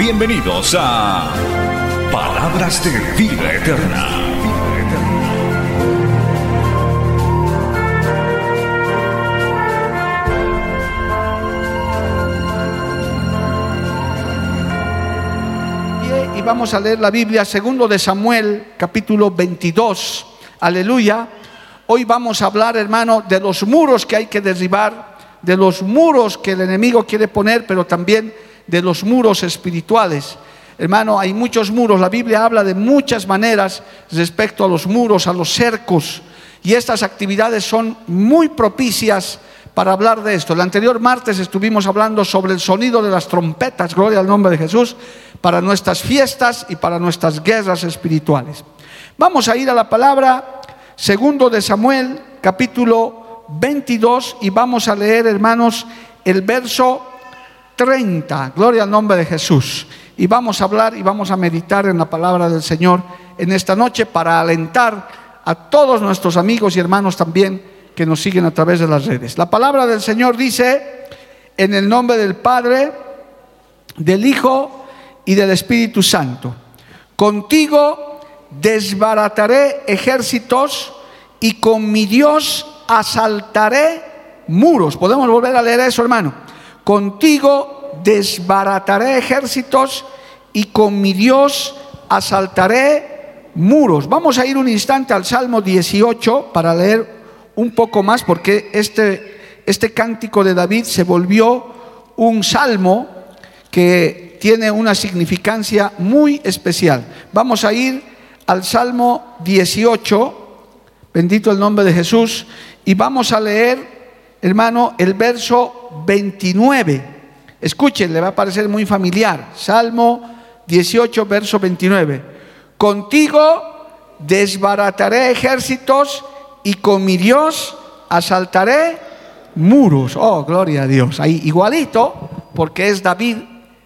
Bienvenidos a Palabras de Vida Eterna. y vamos a leer la Biblia segundo de Samuel, capítulo 22. Aleluya. Hoy vamos a hablar, hermano, de los muros que hay que derribar, de los muros que el enemigo quiere poner, pero también de los muros espirituales. Hermano, hay muchos muros. La Biblia habla de muchas maneras respecto a los muros, a los cercos. Y estas actividades son muy propicias para hablar de esto. El anterior martes estuvimos hablando sobre el sonido de las trompetas, gloria al nombre de Jesús, para nuestras fiestas y para nuestras guerras espirituales. Vamos a ir a la palabra segundo de Samuel, capítulo 22, y vamos a leer, hermanos, el verso 30. Gloria al nombre de Jesús. Y vamos a hablar y vamos a meditar en la palabra del Señor en esta noche para alentar a todos nuestros amigos y hermanos también que nos siguen a través de las redes. La palabra del Señor dice, en el nombre del Padre, del Hijo y del Espíritu Santo, contigo desbarataré ejércitos y con mi Dios asaltaré muros. Podemos volver a leer eso, hermano. Contigo desbarataré ejércitos y con mi Dios asaltaré muros. Vamos a ir un instante al Salmo 18 para leer un poco más porque este, este cántico de David se volvió un salmo que tiene una significancia muy especial. Vamos a ir al Salmo 18, bendito el nombre de Jesús, y vamos a leer, hermano, el verso 29. Escuchen, le va a parecer muy familiar. Salmo 18, verso 29. Contigo desbarataré ejércitos y con mi Dios asaltaré muros. Oh, gloria a Dios. Ahí igualito, porque es David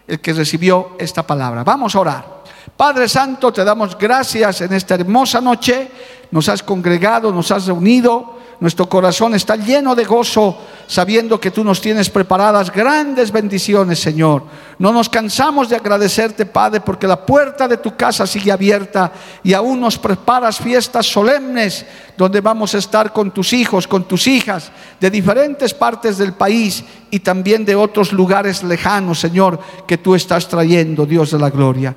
el que recibió esta palabra. Vamos a orar. Padre Santo, te damos gracias en esta hermosa noche. Nos has congregado, nos has reunido nuestro corazón está lleno de gozo sabiendo que tú nos tienes preparadas grandes bendiciones, Señor. No nos cansamos de agradecerte, Padre, porque la puerta de tu casa sigue abierta y aún nos preparas fiestas solemnes donde vamos a estar con tus hijos, con tus hijas de diferentes partes del país y también de otros lugares lejanos, Señor, que tú estás trayendo, Dios de la gloria.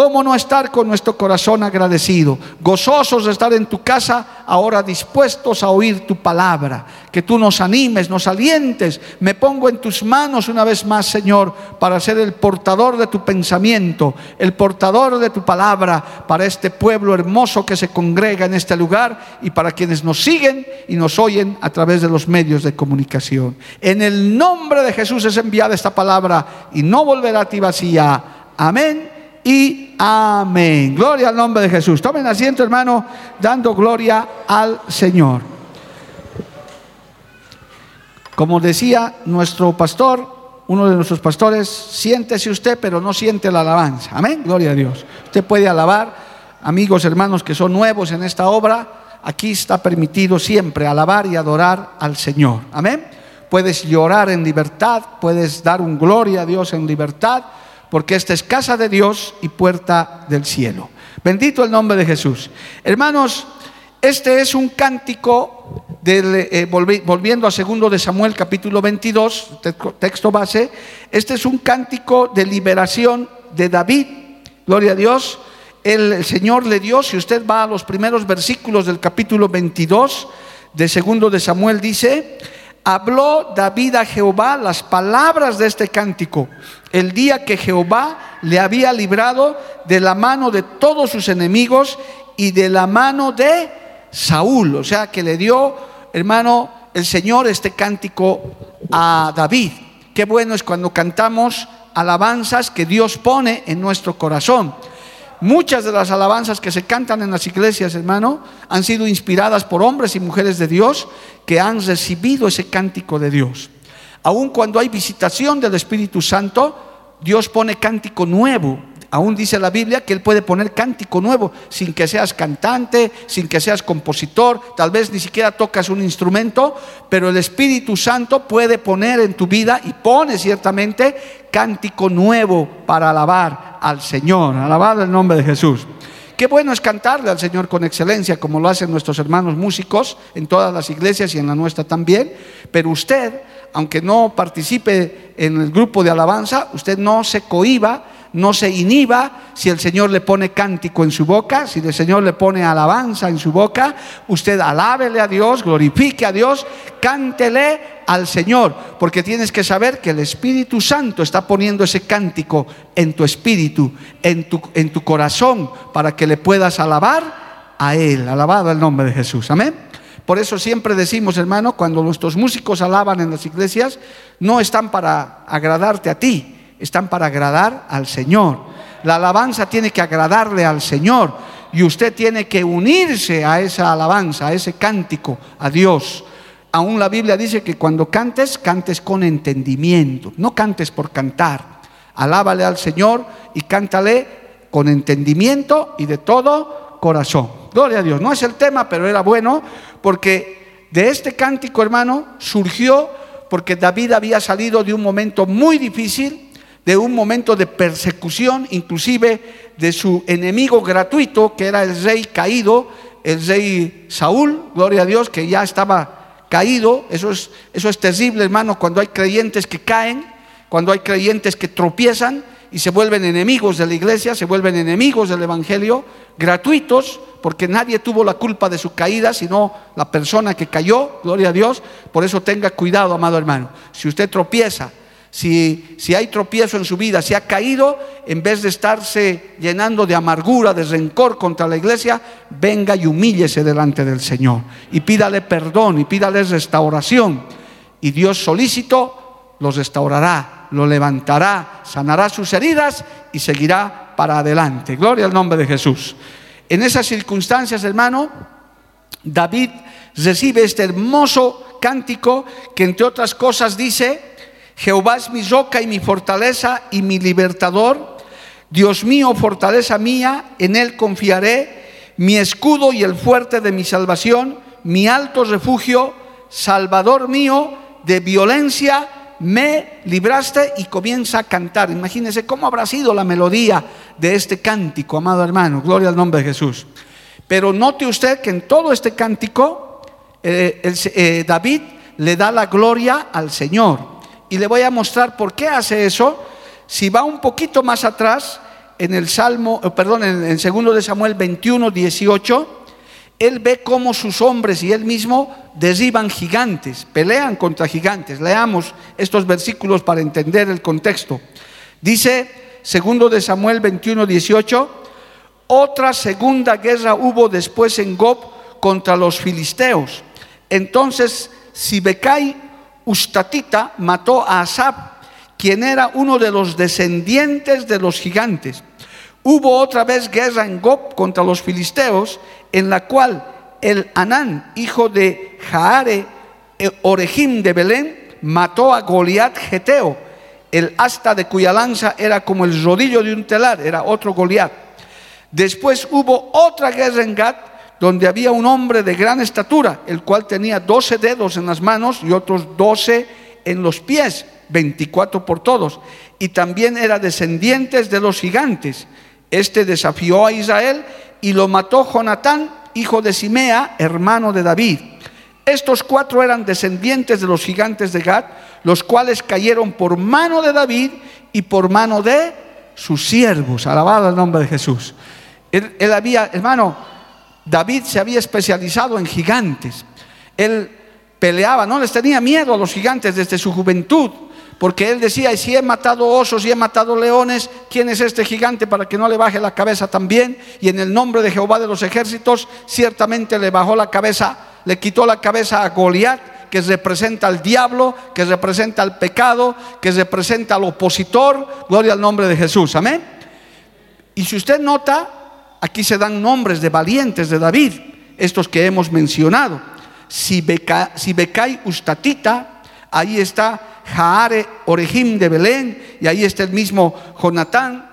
¿Cómo no estar con nuestro corazón agradecido? Gozosos de estar en tu casa, ahora dispuestos a oír tu palabra. Que tú nos animes, nos alientes. Me pongo en tus manos una vez más, Señor, para ser el portador de tu pensamiento, el portador de tu palabra para este pueblo hermoso que se congrega en este lugar y para quienes nos siguen y nos oyen a través de los medios de comunicación. En el nombre de Jesús es enviada esta palabra y no volverá a ti vacía. Amén y amén. Gloria al nombre de Jesús. Tomen asiento, hermano, dando gloria al Señor. Como decía nuestro pastor, uno de nuestros pastores, siéntese usted, pero no siente la alabanza. Amén. Gloria a Dios. Usted puede alabar, amigos, hermanos que son nuevos en esta obra. Aquí está permitido siempre alabar y adorar al Señor. Amén. Puedes llorar en libertad, puedes dar un gloria a Dios en libertad porque esta es casa de Dios y puerta del cielo. Bendito el nombre de Jesús. Hermanos, este es un cántico, eh, volviendo a segundo de Samuel capítulo 22, texto base, este es un cántico de liberación de David, gloria a Dios. el Señor le dio, si usted va a los primeros versículos del capítulo 22 de segundo de Samuel, dice, habló David a Jehová las palabras de este cántico, el día que Jehová le había librado de la mano de todos sus enemigos y de la mano de Saúl. O sea, que le dio, hermano, el Señor este cántico a David. Qué bueno es cuando cantamos alabanzas que Dios pone en nuestro corazón. Muchas de las alabanzas que se cantan en las iglesias, hermano, han sido inspiradas por hombres y mujeres de Dios que han recibido ese cántico de Dios. Aun cuando hay visitación del Espíritu Santo, Dios pone cántico nuevo Aún dice la Biblia que Él puede poner cántico nuevo sin que seas cantante, sin que seas compositor, tal vez ni siquiera tocas un instrumento, pero el Espíritu Santo puede poner en tu vida y pone ciertamente cántico nuevo para alabar al Señor, alabar el nombre de Jesús. Qué bueno es cantarle al Señor con excelencia, como lo hacen nuestros hermanos músicos en todas las iglesias y en la nuestra también. Pero usted, aunque no participe en el grupo de alabanza, usted no se cohiba no se inhiba si el Señor le pone cántico en su boca, si el Señor le pone alabanza en su boca, usted alábele a Dios, glorifique a Dios, cántele al Señor, porque tienes que saber que el Espíritu Santo está poniendo ese cántico en tu espíritu, en tu, en tu corazón, para que le puedas alabar a Él. Alabado el nombre de Jesús. Amén. Por eso siempre decimos, hermano, cuando nuestros músicos alaban en las iglesias, no están para agradarte a ti, están para agradar al Señor. La alabanza tiene que agradarle al Señor y usted tiene que unirse a esa alabanza, a ese cántico, a Dios. Aún la Biblia dice que cuando cantes, cantes con entendimiento, no cantes por cantar. Alábale al Señor y cántale con entendimiento y de todo corazón. Gloria a Dios. No es el tema, pero era bueno porque de este cántico, hermano, surgió porque David había salido de un momento muy difícil de un momento de persecución, inclusive de su enemigo gratuito, que era el rey caído, el rey Saúl, gloria a Dios, que ya estaba caído. Eso es, eso es terrible, hermano, cuando hay creyentes que caen, cuando hay creyentes que tropiezan y se vuelven enemigos de la iglesia, se vuelven enemigos del Evangelio, gratuitos, porque nadie tuvo la culpa de su caída, sino la persona que cayó, gloria a Dios. Por eso tenga cuidado, amado hermano. Si usted tropieza, si, hay tropiezo en su vida, si ha caído, en vez de estarse llenando de amargura, de rencor contra la iglesia, venga y humíllese delante del Señor y pídale perdón y pídale restauración. Y Dios solícito los restaurará, lo levantará, sanará sus heridas y seguirá para adelante. Gloria al nombre de Jesús. En esas circunstancias, hermano, David recibe este hermoso cántico que entre otras cosas dice, Jehová es mi roca y mi fortaleza y mi libertador. Dios mío, fortaleza mía, en Él confiaré, mi escudo y el fuerte de mi salvación, mi alto refugio, Salvador mío, de violencia me libraste y comienza a cantar. Imagínense cómo habrá sido la melodía de este cántico, amado hermano. Gloria al nombre de Jesús. Pero note usted que en todo este cántico, eh, eh, David le da la gloria al Señor y le voy a mostrar por qué hace eso. Si va un poquito más atrás, en el Salmo, eh, perdón, en segundo de Samuel 21, 18, él ve cómo sus hombres y él mismo derriban gigantes, pelean contra gigantes. Leamos estos versículos para entender el contexto. Dice, segundo de Samuel 21, 18, otra segunda guerra hubo después en Gob contra los filisteos. Entonces Sibecai Ustatita mató a Asab, quien era uno de los descendientes de los gigantes. Hubo otra vez guerra en Gob contra los filisteos, en la cual el Anán, hijo de Jaare, eh, Orejim de Belén, mató a Goliat Geteo, el asta de cuya lanza era como el rodillo de un telar, era otro Goliat. Después hubo otra guerra en Gat, donde había un hombre de gran estatura, el cual tenía doce dedos en las manos y otros doce en los pies, veinticuatro por todos, y también era descendientes de los gigantes. Este desafió a Israel y lo mató Jonatán, hijo de Simea, hermano de David. Estos cuatro eran descendientes de los gigantes de Gad, los cuales cayeron por mano de David y por mano de sus siervos. Alabado el nombre de Jesús. Él había, hermano, David se había especializado en gigantes. Él peleaba, no les tenía miedo a los gigantes desde su juventud, porque él decía, y si he matado osos y he matado leones, ¿quién es este gigante para que no le baje la cabeza también? Y en el nombre de Jehová de los ejércitos, ciertamente le bajó la cabeza, le quitó la cabeza a Goliat, que representa al diablo, que representa al pecado, que representa al opositor. Gloria al nombre de Jesús. Amén. Y si usted nota, aquí se dan nombres de valientes de David, estos que hemos mencionado. Sibecai Ustatita, ahí está Jaare Orejim de Belén, y ahí está el mismo Jonatán.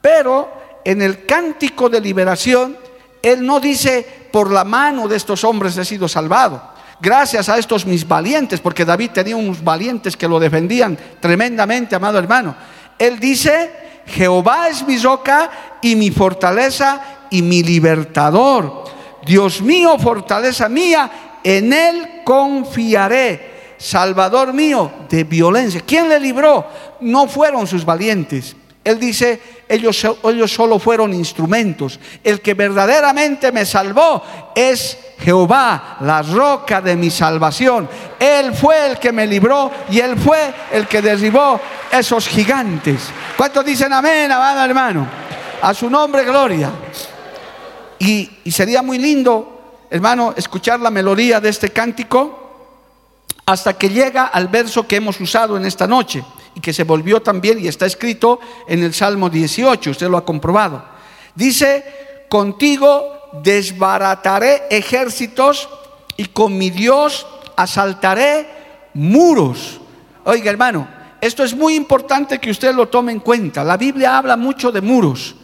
Pero en el cántico de liberación, él no dice, por la mano de estos hombres he sido salvado. Gracias a estos mis valientes, porque David tenía unos valientes que lo defendían tremendamente, amado hermano. Él dice, Jehová es mi roca y mi fortaleza y mi libertador. Dios mío, fortaleza mía, en él confiaré. Salvador mío de violencia. ¿Quién le libró? No fueron sus valientes. Él dice, ellos, ellos solo fueron instrumentos. El que verdaderamente me salvó es Jehová, la roca de mi salvación. Él fue el que me libró y Él fue el que derribó esos gigantes. ¿Cuántos dicen amén, amado hermano? A su nombre, gloria. Y, y sería muy lindo, hermano, escuchar la melodía de este cántico hasta que llega al verso que hemos usado en esta noche y que se volvió también y está escrito en el Salmo 18, usted lo ha comprobado. Dice, contigo desbarataré ejércitos y con mi Dios asaltaré muros. Oiga hermano, esto es muy importante que usted lo tome en cuenta. La Biblia habla mucho de muros,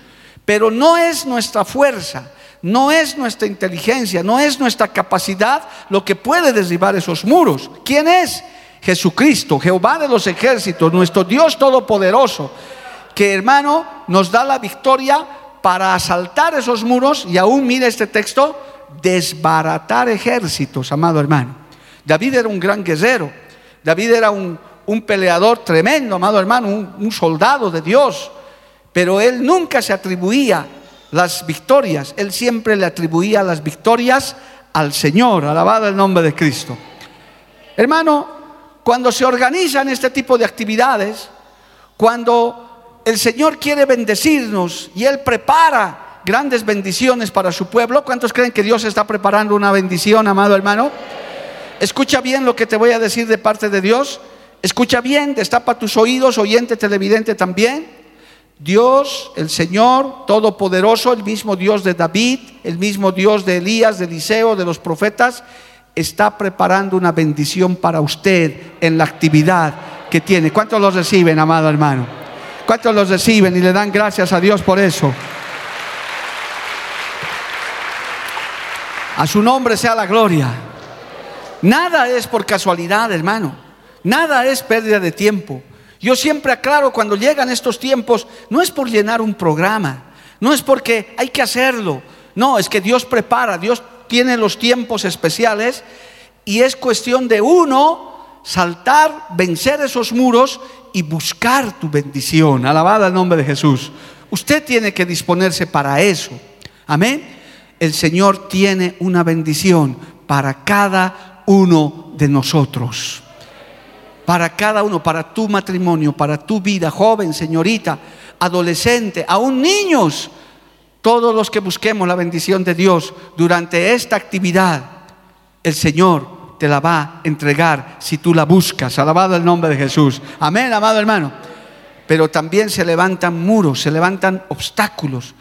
pero no es nuestra fuerza, no es nuestra inteligencia, no es nuestra capacidad lo que puede derribar esos muros. ¿Quién es? Jesucristo, Jehová de los ejércitos, nuestro Dios todopoderoso, que hermano nos da la victoria para asaltar esos muros y aún mire este texto, desbaratar ejércitos, amado hermano. David era un gran guerrero, David era un, peleador tremendo, amado hermano, un, un soldado de Dios, pero él nunca se atribuía las victorias, él siempre le atribuía las victorias al Señor, alabado el nombre de Cristo. Hermano, cuando se organizan este tipo de actividades, cuando el Señor quiere bendecirnos y Él prepara grandes bendiciones para su pueblo, ¿cuántos creen que Dios está preparando una bendición, amado hermano? Escucha bien lo que te voy a decir de parte de Dios. Escucha bien, destapa tus oídos, oyente televidente también. Dios, el Señor Todopoderoso, el mismo Dios de David, el mismo Dios de Elías, de Eliseo, de los profetas, está preparando una bendición para usted en la actividad que tiene. ¿Cuántos los reciben, amado hermano? ¿Cuántos los reciben y le dan gracias a Dios por eso? A su nombre sea la gloria. Nada es por casualidad, hermano. Nada es pérdida de tiempo. Yo siempre aclaro cuando llegan estos tiempos, no es por llenar un programa, no es porque hay que hacerlo. No, es que Dios prepara, Dios tiene los tiempos especiales y es cuestión de uno saltar, vencer esos muros y buscar tu bendición. Alabada el nombre de Jesús. Usted tiene que disponerse para eso. Amén. El Señor tiene una bendición para cada uno de nosotros. Para cada uno, para tu matrimonio, para tu vida, joven, señorita, adolescente, aún niños todos los que busquemos la bendición de Dios durante esta actividad, el Señor te la va a entregar si tú la buscas. Alabado el nombre de Jesús. Amén, amado hermano. Pero también se levantan muros, se levantan obstáculos.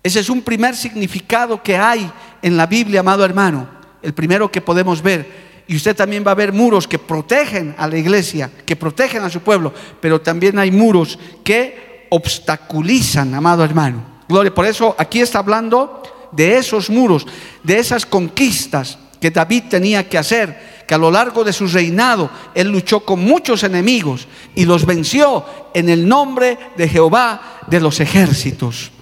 Ese es un primer significado que hay en la Biblia, amado hermano. El primero que podemos ver. Y usted también va a ver muros que protegen a la iglesia, que protegen a su pueblo, pero también hay muros que obstaculizan, amado hermano. Gloria, por eso aquí está hablando de esos muros, de esas conquistas que David tenía que hacer, que a lo largo de su reinado él luchó con muchos enemigos y los venció en el nombre de Jehová de los ejércitos.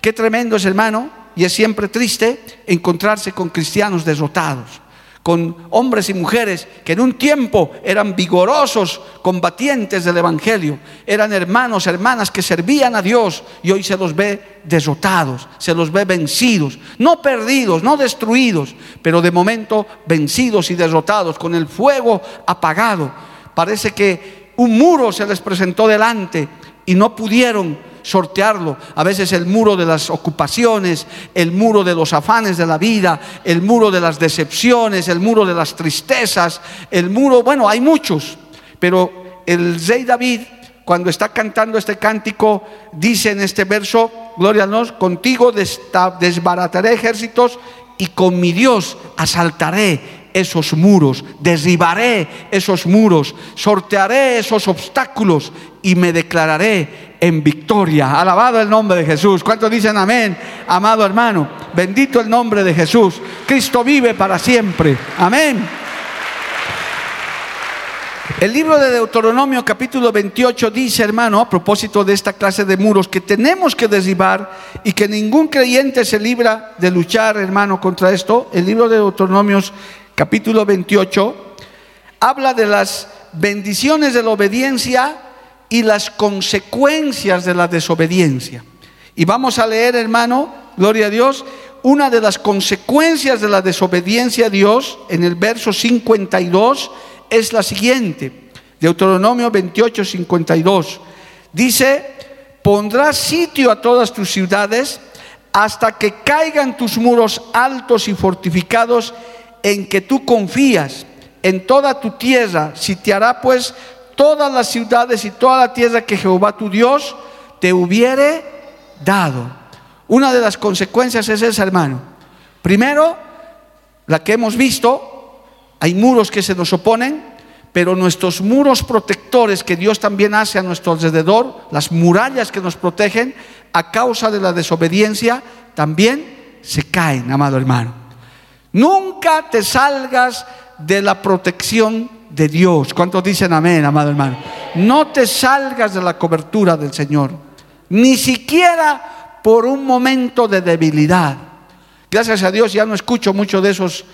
Qué tremendo es, hermano, y es siempre triste encontrarse con cristianos derrotados con hombres y mujeres que en un tiempo eran vigorosos combatientes del Evangelio, eran hermanos, hermanas que servían a Dios y hoy se los ve derrotados, se los ve vencidos, no perdidos, no destruidos, pero de momento vencidos y derrotados, con el fuego apagado. Parece que un muro se les presentó delante y no pudieron sortearlo. A veces el muro de las ocupaciones, el muro de los afanes de la vida, el muro de las decepciones, el muro de las tristezas, el muro, bueno, hay muchos, pero el rey David cuando está cantando este cántico, dice en este verso, gloria a Dios, contigo desbarataré ejércitos y con mi Dios asaltaré esos muros, derribaré esos muros, sortearé esos obstáculos y me declararé en victoria. Alabado el nombre de Jesús. ¿Cuántos dicen amén? Amado hermano, bendito el nombre de Jesús. Cristo vive para siempre. Amén. El libro de Deuteronomio capítulo 28 dice, hermano, a propósito de esta clase de muros que tenemos que derribar y que ningún creyente se libra de luchar, hermano, contra esto. El libro de Deuteronomio capítulo 28 habla de las bendiciones de la obediencia y las consecuencias de la desobediencia. Y vamos a leer, hermano, gloria a Dios, una de las consecuencias de la desobediencia a Dios en el verso 52 es la siguiente. Deuteronomio 28, 52. Dice, pondrás sitio a todas tus ciudades hasta que caigan tus muros altos y fortificados en que tú confías. En toda tu tierra sitiará pues todas las ciudades y toda la tierra que Jehová tu Dios te hubiere dado. Una de las consecuencias es esa, hermano. Primero, la que hemos visto, hay muros que se nos oponen, pero nuestros muros protectores que Dios también hace a nuestro alrededor, las murallas que nos protegen, a causa de la desobediencia, también se caen, amado hermano. Nunca te salgas de la protección de Dios. ¿Cuántos dicen amén, amado hermano? No te salgas de la cobertura del Señor, ni siquiera por un momento de debilidad. Gracias a Dios ya no escucho mucho de esos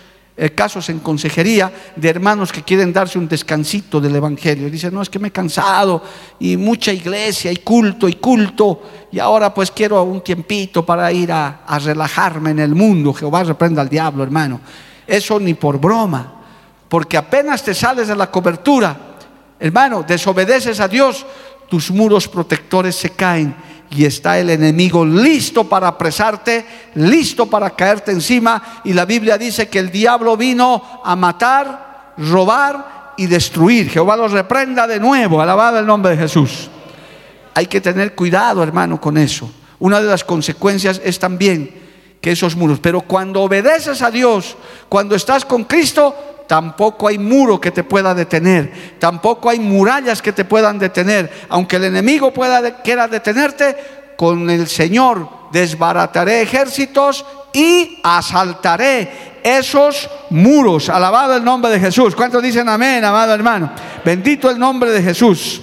casos en consejería de hermanos que quieren darse un descansito del Evangelio. Dicen, no, es que me he cansado y mucha iglesia y culto y culto y ahora pues quiero un tiempito para ir a relajarme en el mundo. Jehová reprenda al diablo, hermano. Eso ni por broma, porque apenas te sales de la cobertura, hermano, desobedeces a Dios, tus muros protectores se caen y está el enemigo listo para apresarte, listo para caerte encima. Y la Biblia dice que el diablo vino a matar, robar y destruir. Jehová los reprenda de nuevo, alabado el nombre de Jesús. Hay que tener cuidado, hermano, con eso. Una de las consecuencias es también que esos muros, pero cuando obedeces a Dios, cuando estás con Cristo, tampoco hay muro que te pueda detener, tampoco hay murallas que te puedan detener. Aunque el enemigo pueda quiera detenerte, con el Señor desbarataré ejércitos y asaltaré esos muros. Alabado el nombre de Jesús. ¿Cuántos dicen amén, amado hermano? Bendito el nombre de Jesús.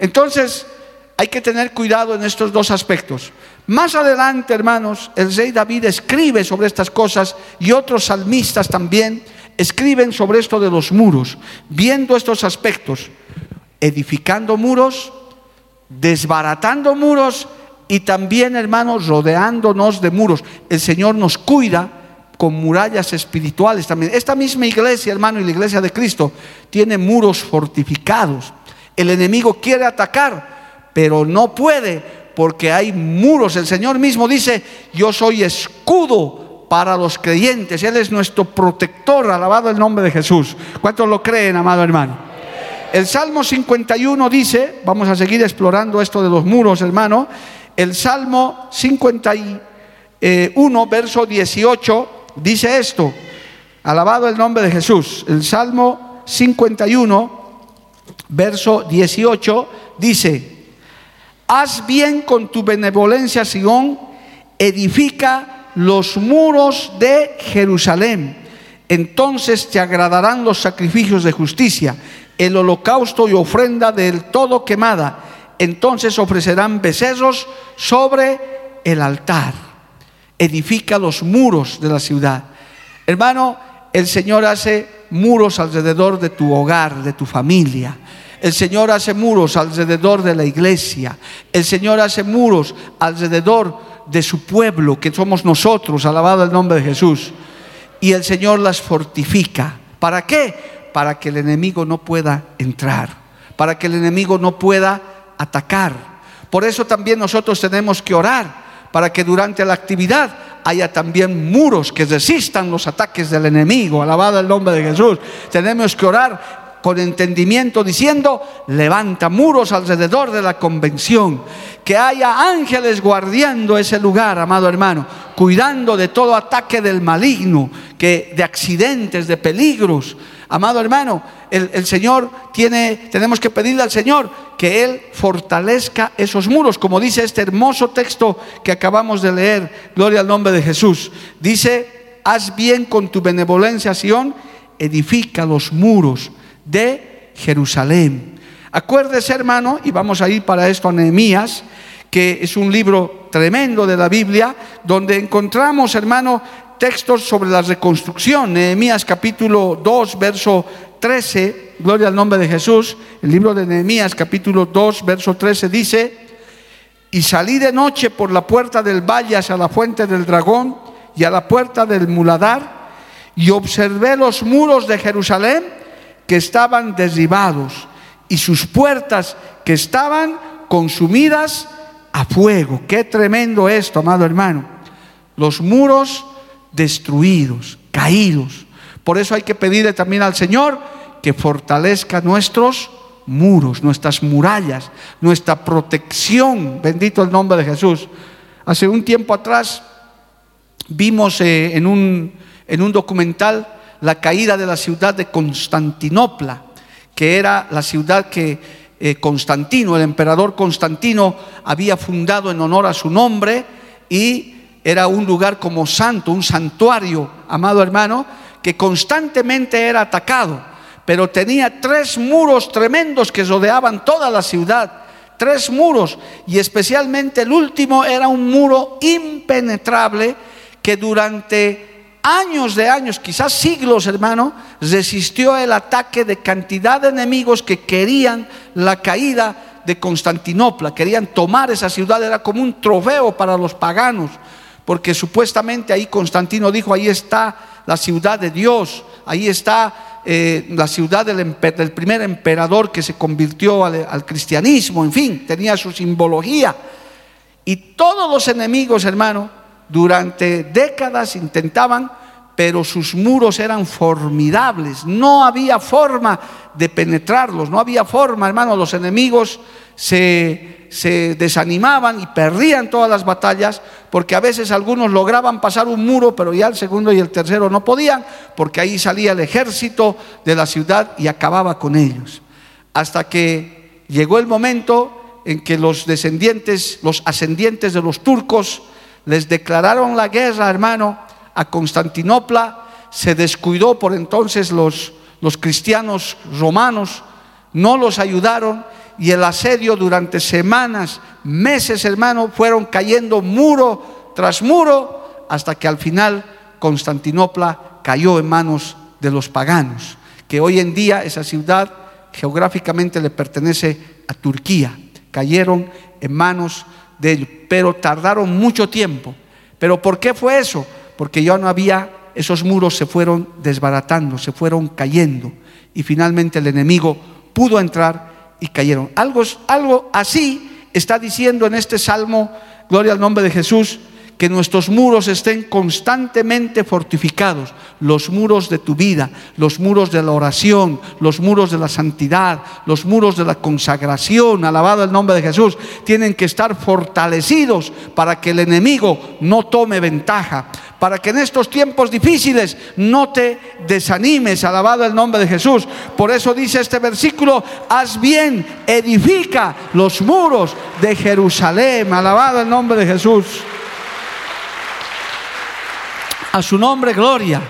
Entonces, hay que tener cuidado en estos dos aspectos. Más adelante, hermanos, el rey David escribe sobre estas cosas y otros salmistas también escriben sobre esto de los muros, viendo estos aspectos, edificando muros, desbaratando muros y también, hermanos, rodeándonos de muros. El Señor nos cuida con murallas espirituales también. Esta misma iglesia, hermano, y la iglesia de Cristo, tiene muros fortificados. El enemigo quiere atacar, pero no puede porque hay muros. El Señor mismo dice, yo soy escudo para los creyentes. Él es nuestro protector, alabado el nombre de Jesús. ¿Cuántos lo creen, amado hermano? El Salmo 51 dice, vamos a seguir explorando esto de los muros, hermano. El Salmo 51, verso 18, dice esto. Alabado el nombre de Jesús. El Salmo 51, verso 18, dice, haz bien con tu benevolencia, Sion, edifica los muros de Jerusalén. Entonces te agradarán los sacrificios de justicia, el holocausto y ofrenda del todo quemada. Entonces ofrecerán becerros sobre el altar. Edifica los muros de la ciudad. Hermano, el Señor hace muros alrededor de tu hogar, de tu familia. El Señor hace muros alrededor de la iglesia. El Señor hace muros alrededor de su pueblo, que somos nosotros, alabado el nombre de Jesús. Y el Señor las fortifica. ¿Para qué? Para que el enemigo no pueda entrar, para que el enemigo no pueda atacar, Por eso también nosotros tenemos que orar para que durante la actividad haya también muros que resistan los ataques del enemigo. Alabado el nombre de Jesús. Tenemos que orar con entendimiento diciendo, levanta muros alrededor de la convención, que haya ángeles guardiando ese lugar, amado hermano, cuidando de todo ataque del maligno, que de accidentes, de peligros. Amado hermano, el, Señor tiene, tenemos que pedirle al Señor que Él fortalezca esos muros, como dice este hermoso texto que acabamos de leer, gloria al nombre de Jesús. Dice, haz bien con tu benevolencia, Sión, edifica los muros de Jerusalén. Acuérdese, hermano, y vamos a ir para esto a Nehemías, que es un libro tremendo de la Biblia, donde encontramos, hermano, textos sobre la reconstrucción. Nehemías capítulo 2, verso 13, gloria al nombre de Jesús. El libro de Nehemías capítulo 2, verso 13 dice, y salí de noche por la puerta del valle hacia la fuente del dragón y a la puerta del muladar, y observé los muros de Jerusalén que estaban derribados y sus puertas que estaban consumidas a fuego. Qué tremendo esto, amado hermano. Los muros destruidos, caídos. Por eso hay que pedirle también al Señor que fortalezca nuestros muros, nuestras murallas, nuestra protección. Bendito el nombre de Jesús. Hace un tiempo atrás vimos eh, en, un, en un documental la caída de la ciudad de Constantinopla, que era la ciudad que eh, Constantino, el emperador Constantino, había fundado en honor a su nombre y era un lugar como santo, un santuario, amado hermano, que constantemente era atacado, pero tenía tres muros tremendos que rodeaban toda la ciudad, tres muros, y especialmente el último era un muro impenetrable que durante años de años, quizás siglos, hermano, resistió el ataque de cantidad de enemigos que querían la caída de Constantinopla, querían tomar esa ciudad, era como un trofeo para los paganos, porque supuestamente ahí Constantino dijo, ahí está la ciudad de Dios, ahí está eh, la ciudad del, primer emperador que se convirtió al cristianismo, en fin, tenía su simbología. Y todos los enemigos, hermano, durante décadas intentaban, pero sus muros eran formidables. No había forma de penetrarlos, no había forma, hermano. Los enemigos se, se, desanimaban y perdían todas las batallas, porque a veces algunos lograban pasar un muro, pero ya el segundo y el tercero no podían, porque ahí salía el ejército de la ciudad y acababa con ellos. Hasta que llegó el momento en que los descendientes, los ascendientes de los turcos, les declararon la guerra, hermano, a Constantinopla, se descuidó por entonces los, los cristianos romanos, no los ayudaron y el asedio durante semanas, meses, hermano, fueron cayendo muro tras muro hasta que al final Constantinopla cayó en manos de los paganos, que hoy en día esa ciudad geográficamente le pertenece a Turquía. Cayeron en manos de ellos, pero tardaron mucho tiempo. ¿Pero por qué fue eso? Porque ya no había, esos muros se fueron desbaratando, se fueron cayendo y finalmente el enemigo pudo entrar y cayeron. Algo, algo así está diciendo en este salmo, gloria al nombre de Jesús, que nuestros muros estén constantemente fortificados, los muros de tu vida, los muros de la oración, los muros de la santidad, los muros de la consagración, alabado el nombre de Jesús, tienen que estar fortalecidos para que el enemigo no tome ventaja, para que en estos tiempos difíciles no te desanimes, alabado el nombre de Jesús. Por eso dice este versículo, haz bien, edifica los muros de Jerusalén, alabado el nombre de Jesús. A su nombre, gloria.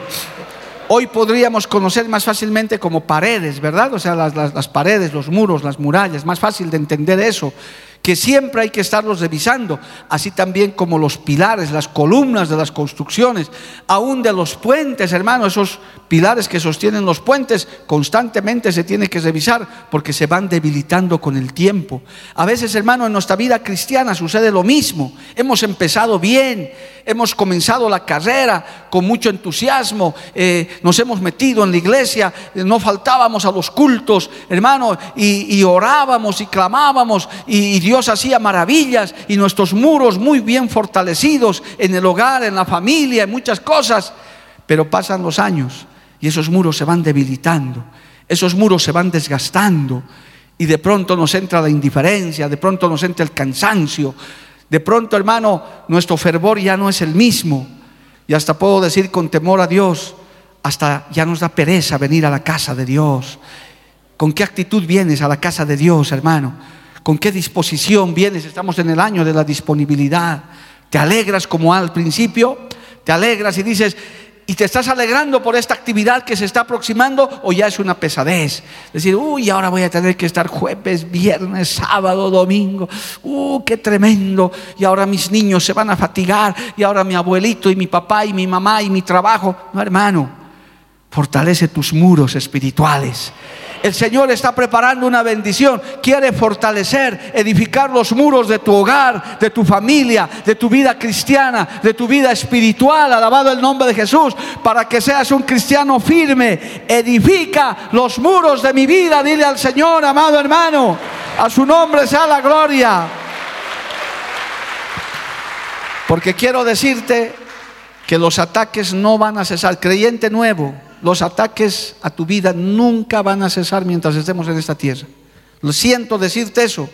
Hoy podríamos conocer más fácilmente como paredes, ¿verdad? O sea, las, las, paredes, los muros, las murallas, más fácil de entender eso que siempre hay que estarlos revisando, así también como los pilares, las columnas de las construcciones, aún de los puentes, hermano, esos pilares que sostienen los puentes, constantemente se tiene que revisar porque se van debilitando con el tiempo. A veces, hermano, en nuestra vida cristiana sucede lo mismo. Hemos empezado bien, hemos comenzado la carrera con mucho entusiasmo, eh, nos hemos metido en la iglesia, eh, no faltábamos a los cultos, hermano, y, orábamos y clamábamos y, y Dios Dios hacía maravillas y nuestros muros muy bien fortalecidos en el hogar, en la familia, en muchas cosas. Pero pasan los años y esos muros se van debilitando, esos muros se van desgastando y de pronto nos entra la indiferencia, de pronto nos entra el cansancio, de pronto hermano nuestro fervor ya no es el mismo y hasta puedo decir con temor a Dios, hasta ya nos da pereza venir a la casa de Dios. ¿Con qué actitud vienes a la casa de Dios, hermano? ¿Con qué disposición vienes? Estamos en el año de la disponibilidad. ¿Te alegras como al principio? ¿Te alegras y dices, y te estás alegrando por esta actividad que se está aproximando o ya es una pesadez. Decir, uy, ahora voy a tener que estar jueves, viernes, sábado, domingo. Uh, qué tremendo. Y ahora mis niños se van a fatigar. Y ahora mi abuelito y mi papá y mi mamá y mi trabajo. No, hermano, fortalece tus muros espirituales. El Señor está preparando una bendición. Quiere fortalecer, edificar los muros de tu hogar, de tu familia, de tu vida cristiana, de tu vida espiritual. Alabado el nombre de Jesús. Para que seas un cristiano firme. Edifica los muros de mi vida. Dile al Señor, amado hermano. A su nombre sea la gloria. Porque quiero decirte que los ataques no van a cesar. Creyente nuevo los ataques a tu vida nunca van a cesar mientras estemos en esta tierra. Lo siento decirte eso,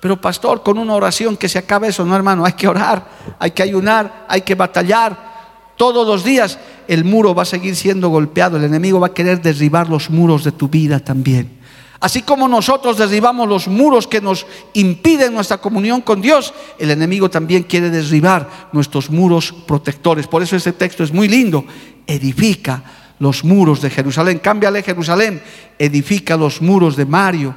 pero pastor, con una oración que se acabe eso, no hermano, hay que orar, hay que ayunar, hay que batallar. Todos los días el muro va a seguir siendo golpeado, el enemigo va a querer derribar los muros de tu vida también. Así como nosotros derribamos los muros que nos impiden nuestra comunión con Dios, el enemigo también quiere derribar nuestros muros protectores. Por eso este texto es muy lindo. Edifica los muros de Jerusalén. Cámbiale Jerusalén, edifica los muros de Mario,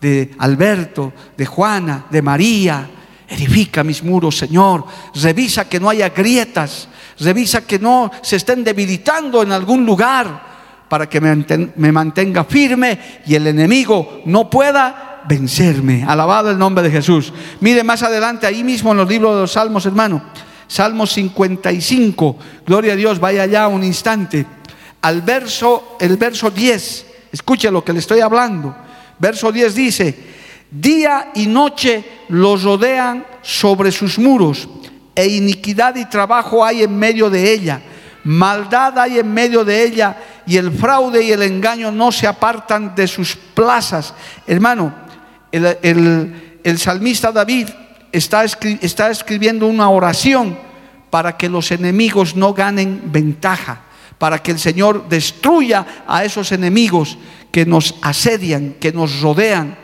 de Alberto, de Juana, de María. Edifica mis muros, Señor. Revisa que no haya grietas. Revisa que no se estén debilitando en algún lugar para que me mantenga firme y el enemigo no pueda vencerme. Alabado el nombre de Jesús. Mire más adelante, ahí mismo en los libros de los Salmos, hermano. Salmo 55. Gloria a Dios, vaya allá un instante al verso, el verso 10. Escuche lo que le estoy hablando. Verso 10 dice, día y noche los rodean sobre sus muros, e iniquidad y trabajo hay en medio de ella, maldad hay en medio de ella, y el fraude y el engaño no se apartan de sus plazas. Hermano, el, salmista David está, está escribiendo una oración para que los enemigos no ganen ventaja para que el Señor destruya a esos enemigos que nos asedian, que nos rodean,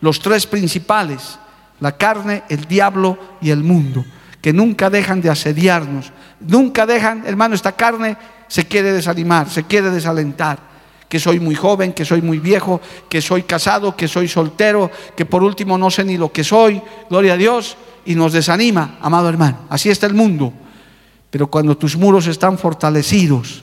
los tres principales, la carne, el diablo y el mundo, que nunca dejan de asediarnos, nunca dejan, hermano, esta carne se quiere desanimar, se quiere desalentar que soy muy joven, que soy muy viejo, que soy casado, que soy soltero, que por último no sé ni lo que soy, gloria a Dios, y nos desanima, amado hermano. Así está el mundo. Pero cuando tus muros están fortalecidos,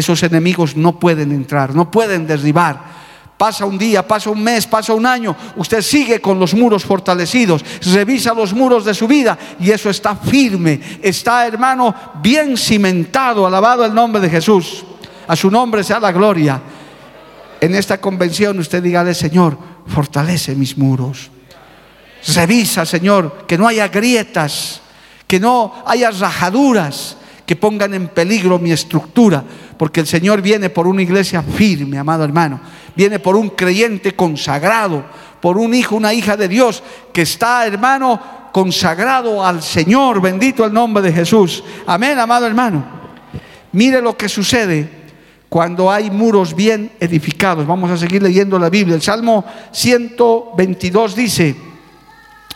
esos enemigos no pueden entrar, no pueden derribar. Pasa un día, pasa un mes, pasa un año, usted sigue con los muros fortalecidos, revisa los muros de su vida y eso está firme, está hermano bien cimentado, alabado el nombre de Jesús. A su nombre sea la gloria. En esta convención usted dígale, Señor, fortalece mis muros. Revisa, Señor, que no haya grietas, que no haya rajaduras, que pongan en peligro mi estructura, porque el Señor viene por una iglesia firme, amado hermano. Viene por un creyente consagrado, por un hijo, una hija de Dios que está, hermano, consagrado al Señor. Bendito el nombre de Jesús. Amén, amado hermano. Mire lo que sucede cuando hay muros bien edificados. Vamos a seguir leyendo la Biblia. El Salmo 122 dice,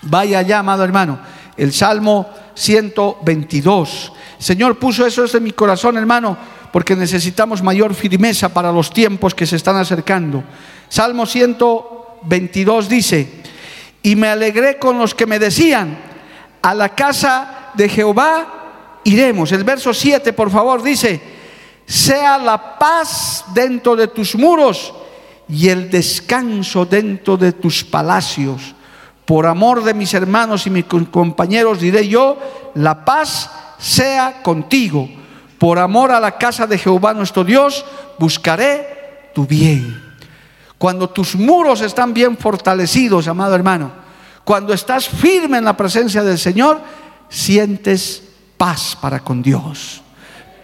vaya allá, amado hermano, el Salmo 122. Señor puso eso en mi corazón, hermano, porque necesitamos mayor firmeza para los tiempos que se están acercando. Salmo 122 dice, y me alegré con los que me decían, a la casa de Jehová iremos. El verso 7, por favor, dice, sea la paz dentro de tus muros y el descanso dentro de tus palacios. Por amor de mis hermanos y mis compañeros diré yo, la paz sea contigo por amor a la casa de Jehová nuestro Dios, buscaré tu bien. Cuando tus muros están bien fortalecidos, amado hermano, Cuando estás firme en la presencia del Señor, sientes paz para con Dios,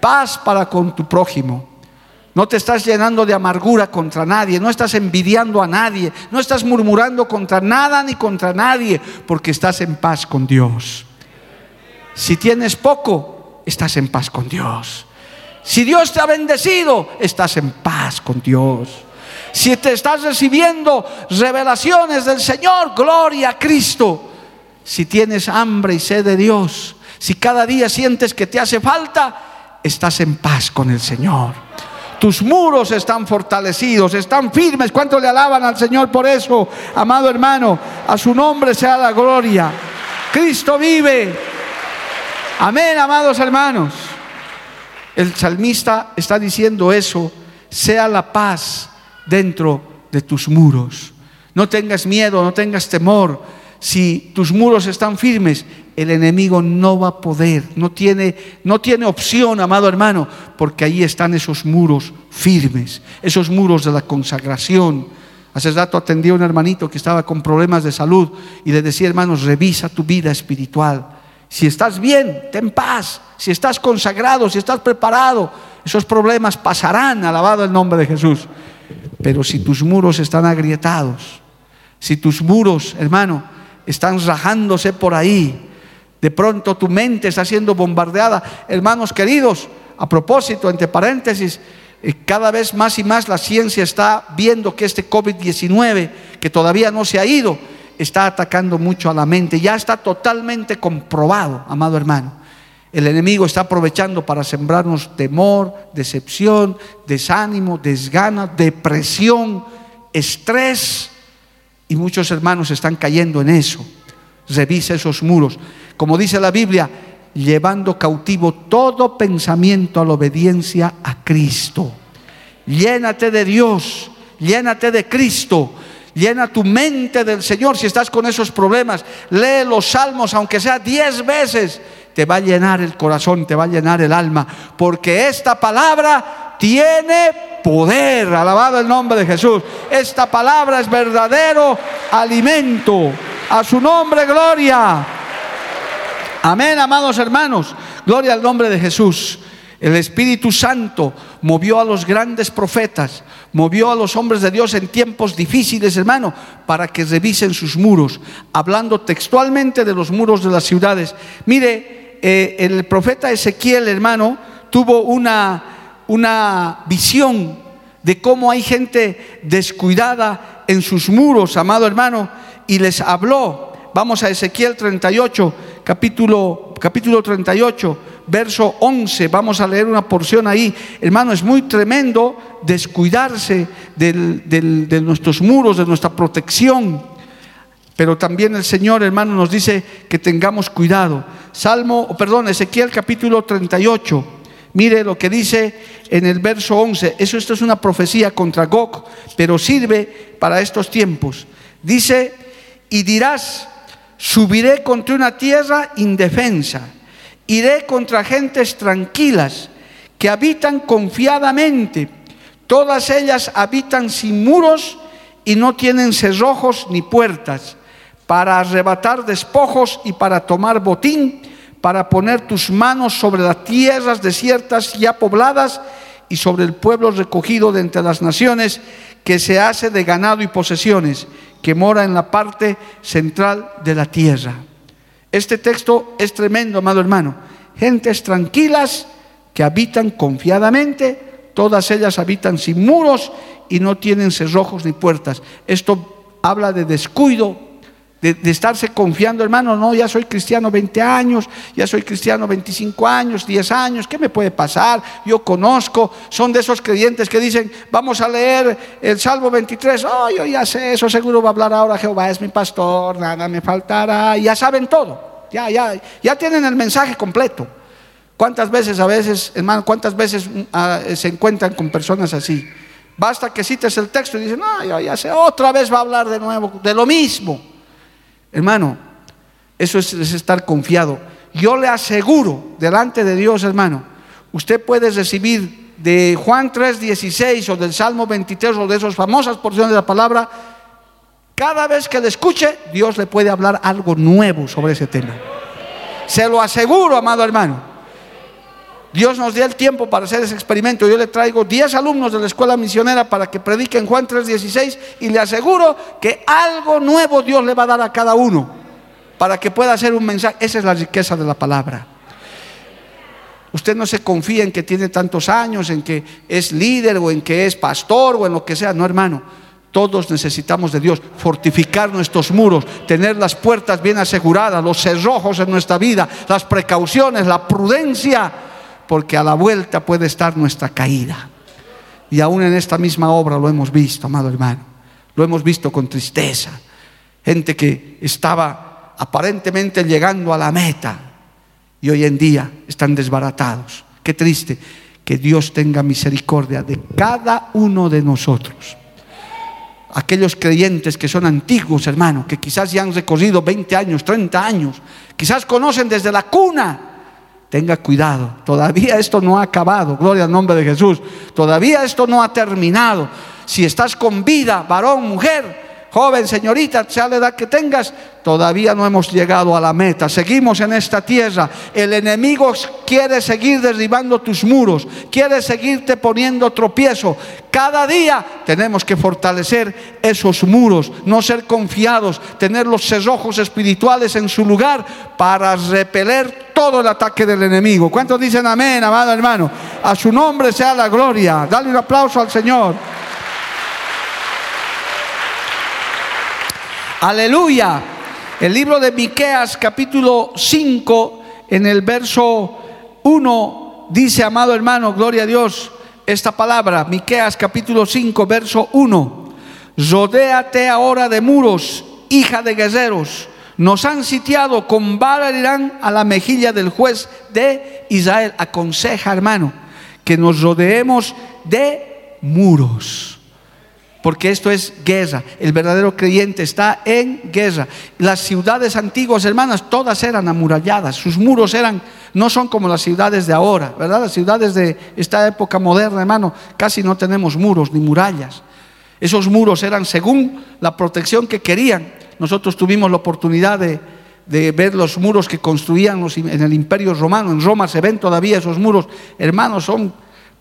paz para con tu prójimo. No te estás llenando de amargura contra nadie, no estás envidiando a nadie, no estás murmurando contra nada ni contra nadie, porque estás en paz con Dios. Si tienes poco, estás en paz con Dios. Si Dios te ha bendecido, estás en paz con Dios. Si te estás recibiendo revelaciones del Señor, gloria a Cristo. Si tienes hambre y sed de Dios, si cada día sientes que te hace falta, estás en paz con el Señor. Tus muros están fortalecidos, están firmes. ¿Cuánto le alaban al Señor por eso, amado hermano? A su nombre sea la gloria. Cristo vive. Amén, amados hermanos. El salmista está diciendo eso. Sea la paz dentro de tus muros. No tengas miedo, no tengas temor. Si tus muros están firmes, el enemigo no va a poder, no tiene, no tiene opción, amado hermano, porque ahí están esos muros firmes, esos muros de la consagración. Hace rato atendí a un hermanito que estaba con problemas de salud y le decía, hermanos, revisa tu vida espiritual. Si estás bien, ten paz. Si estás consagrado, si estás preparado, esos problemas pasarán, alabado el nombre de Jesús. Pero si tus muros están agrietados, si tus muros, hermano, están rajándose por ahí, de pronto tu mente está siendo bombardeada. Hermanos queridos, a propósito, entre paréntesis, eh, cada vez más y más la ciencia está viendo que este COVID-19, que todavía no se ha ido, está atacando mucho a la mente. Ya está totalmente comprobado, amado hermano. El enemigo está aprovechando para sembrarnos temor, decepción, desánimo, desgana, depresión, estrés. Y muchos hermanos están cayendo en eso. Revisa esos muros. Como dice la Biblia, llevando cautivo todo pensamiento a la obediencia a Cristo. Llénate de Dios, llénate de Cristo. Llena tu mente del Señor si estás con esos problemas. Lee los salmos, aunque sea diez veces te va a llenar el corazón, te va a llenar el alma, porque esta palabra tiene poder, alabado el nombre de Jesús. Esta palabra es verdadero alimento. A su nombre, gloria. Amén, amados hermanos. Gloria al nombre de Jesús. El Espíritu Santo movió a los grandes profetas, movió a los hombres de Dios en tiempos difíciles, hermano, para que revisen sus muros, hablando textualmente de los muros de las ciudades. Mire, eh, el profeta Ezequiel, hermano, tuvo una, una visión de cómo hay gente descuidada en sus muros, amado hermano, y les habló. Vamos a Ezequiel 38, capítulo, capítulo 38, verso 11. Vamos a leer una porción ahí. Hermano, es muy tremendo descuidarse de nuestros muros, de nuestra protección. Pero también el Señor, hermano, nos dice que tengamos cuidado. Salmo, perdón, Ezequiel capítulo 38. Mire lo que dice en el verso 11. Eso esto es una profecía contra Gog, pero sirve para estos tiempos. Dice, y dirás, subiré contra una tierra indefensa, iré contra gentes tranquilas que habitan confiadamente. Todas ellas habitan sin muros y no tienen cerrojos ni puertas para arrebatar despojos y para tomar botín, para poner tus manos sobre las tierras desiertas ya pobladas y sobre el pueblo recogido de entre las naciones que se hace de ganado y posesiones, que mora en la parte central de la tierra. Este texto es tremendo, amado hermano. Gentes tranquilas que habitan confiadamente, todas ellas habitan sin muros y no tienen cerrojos ni puertas. Esto habla de descuido, de, estarse confiando, hermano, no, ya soy cristiano 20 años, ya soy cristiano 25 años, 10 años, ¿qué me puede pasar? Yo conozco, son de esos creyentes que dicen, vamos a leer el Salmo 23, oh, yo ya sé, eso seguro va a hablar ahora, Jehová es mi pastor, nada me faltará, ya saben todo, ya, ya, ya tienen el mensaje completo. ¿Cuántas veces a veces, hermano, cuántas veces ah, se encuentran con personas así? Basta que cites el texto y dicen, no, yo ya sé, otra vez va a hablar de nuevo, de lo mismo. Hermano, eso es, estar confiado. Yo le aseguro delante de Dios, hermano, usted puede recibir de Juan 3:16 o del Salmo 23 o de esas famosas porciones de la palabra cada vez que le escuche, Dios le puede hablar algo nuevo sobre ese tema. Se lo aseguro, amado hermano. Dios nos dio el tiempo para hacer ese experimento. Yo le traigo 10 alumnos de la escuela misionera para que prediquen Juan 3:16 y le aseguro que algo nuevo Dios le va a dar a cada uno para que pueda hacer un mensaje. Esa es la riqueza de la palabra. Usted no se confía en que tiene tantos años, en que es líder o en que es pastor o en lo que sea. No, hermano. Todos necesitamos de Dios, fortificar nuestros muros, tener las puertas bien aseguradas, los cerrojos en nuestra vida, las precauciones, la prudencia porque a la vuelta puede estar nuestra caída. Y aún en esta misma obra lo hemos visto, amado hermano. Lo hemos visto con tristeza. Gente que estaba aparentemente llegando a la meta y hoy en día están desbaratados. Qué triste que Dios tenga misericordia de cada uno de nosotros. Aquellos creyentes que son antiguos, hermano, que quizás ya han recorrido 20 años, 30 años, quizás conocen desde la cuna Tenga cuidado, todavía esto no ha acabado, gloria al nombre de Jesús. Todavía esto no ha terminado. Si estás con vida, varón, mujer, joven, señorita, sea la edad que tengas, todavía no hemos llegado a la meta. Seguimos en esta tierra. El enemigo quiere seguir derribando tus muros, quiere seguirte poniendo tropiezo. Cada día tenemos que fortalecer esos muros, no ser confiados, tener los cerrojos espirituales en su lugar para repeler todo el ataque del enemigo. ¿Cuántos dicen amén, amado hermano? A su nombre sea la gloria. Dale un aplauso al Señor. Aleluya. El libro de Miqueas capítulo 5 en el verso 1 dice, amado hermano, gloria a Dios, esta palabra, Miqueas capítulo 5 verso 1. Rodéate ahora de muros, hija de guerreros. Nos han sitiado con vara irán a la mejilla del juez de Israel. Aconseja, hermano, que nos rodeemos de muros porque esto es guerra. El verdadero creyente está en guerra. Las ciudades antiguas, hermanas, todas eran amuralladas. Sus muros eran, no son como las ciudades de ahora, ¿verdad? Las ciudades de esta época moderna, hermano, casi no tenemos muros ni murallas. Esos muros eran según la protección que querían. Nosotros tuvimos la oportunidad de, de ver los muros que construían en el imperio romano. En Roma se ven todavía esos muros. Hermanos, son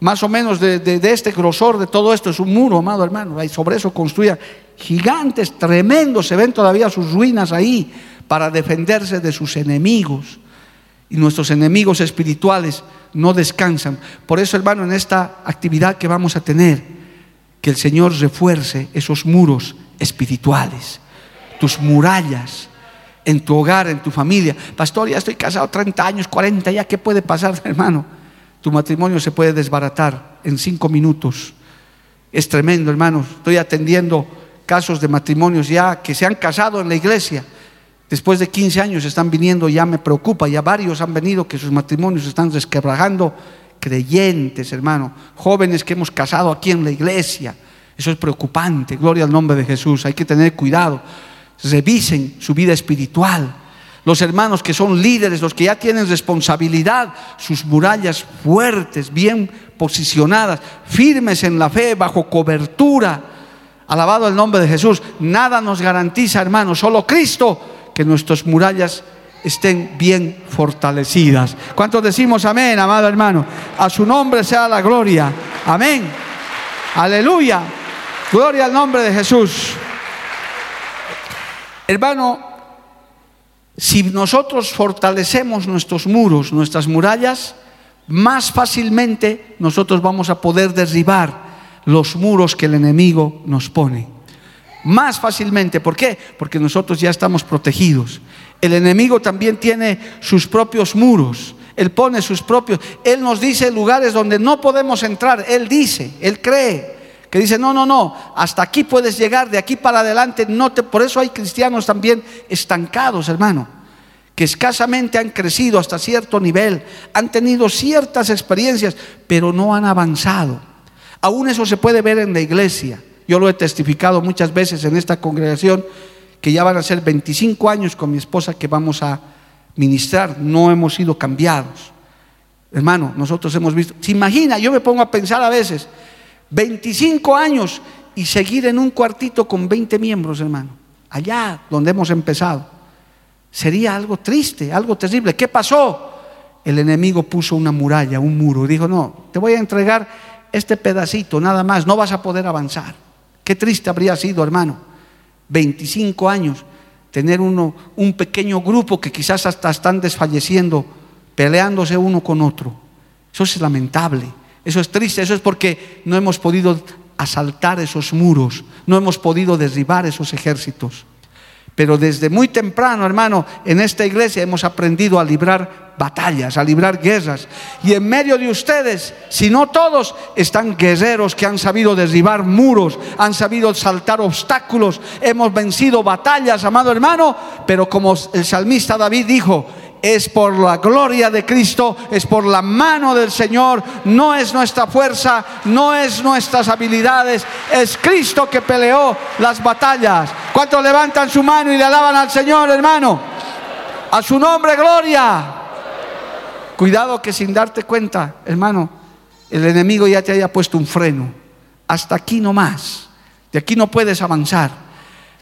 más o menos de, este grosor de todo esto es un muro, amado hermano. Y sobre eso construían gigantes, tremendos, se ven todavía sus ruinas ahí para defenderse de sus enemigos. Y nuestros enemigos espirituales no descansan. Por eso, hermano, en esta actividad que vamos a tener, que el Señor refuerce esos muros espirituales, tus murallas en tu hogar, en tu familia. Pastor, ya estoy casado 30 años, 40, ya qué puede pasar, hermano tu matrimonio se puede desbaratar en cinco minutos. Es tremendo, hermanos. Estoy atendiendo casos de matrimonios ya que se han casado en la iglesia. Después de 15 años están viniendo, ya me preocupa, ya varios han venido que sus matrimonios están desquebrajando. Creyentes, hermano, jóvenes que hemos casado aquí en la iglesia. Eso es preocupante. Gloria al nombre de Jesús. Hay que tener cuidado. Revisen su vida espiritual los hermanos que son líderes, los que ya tienen responsabilidad, sus murallas fuertes, bien posicionadas, firmes en la fe, bajo cobertura. Alabado el nombre de Jesús. Nada nos garantiza, hermanos, solo Cristo, que nuestras murallas estén bien fortalecidas. ¿Cuántos decimos amén, amado hermano? A su nombre sea la gloria. Amén. Aleluya. Gloria al nombre de Jesús. Hermano, si nosotros fortalecemos nuestros muros, nuestras murallas, más fácilmente nosotros vamos a poder derribar los muros que el enemigo nos pone. Más fácilmente, ¿por qué? Porque nosotros ya estamos protegidos. El enemigo también tiene sus propios muros. Él pone sus propios. Él nos dice lugares donde no podemos entrar. Él dice, él cree que dice, no, no, no, hasta aquí puedes llegar, de aquí para adelante no te... Por eso hay cristianos también estancados, hermano, que escasamente han crecido hasta cierto nivel, han tenido ciertas experiencias, pero no han avanzado. Aún eso se puede ver en la iglesia. Yo lo he testificado muchas veces en esta congregación, que ya van a ser 25 años con mi esposa que vamos a ministrar, no hemos sido cambiados. Hermano, nosotros hemos visto, se imagina, yo me pongo a pensar a veces, 25 años y seguir en un cuartito con 20 miembros, hermano. allá donde hemos empezado. Sería algo triste, algo terrible. ¿Qué pasó? El enemigo puso una muralla, un muro. Dijo, no, te voy a entregar este pedacito, nada más, no vas a poder avanzar. Qué triste habría sido, hermano. 25 años, tener uno, un pequeño grupo que quizás hasta están desfalleciendo, peleándose uno con otro. Eso es lamentable, eso es triste, eso es porque no hemos podido asaltar esos muros, no hemos podido derribar esos ejércitos. Pero desde muy temprano, hermano, en esta iglesia hemos aprendido a librar batallas, a librar guerras. Y en medio de ustedes, si no todos, están guerreros que han sabido derribar muros, han sabido saltar obstáculos, hemos vencido batallas, amado hermano. Pero como el salmista David dijo, es por la gloria de Cristo, es por la mano del Señor, no es nuestra fuerza, no es nuestras habilidades, es Cristo que peleó las batallas. ¿Cuántos levantan su mano y le alaban al Señor, hermano? A su nombre, gloria. Cuidado que sin darte cuenta, hermano, el enemigo ya te haya puesto un freno. Hasta aquí no más. De aquí no puedes avanzar.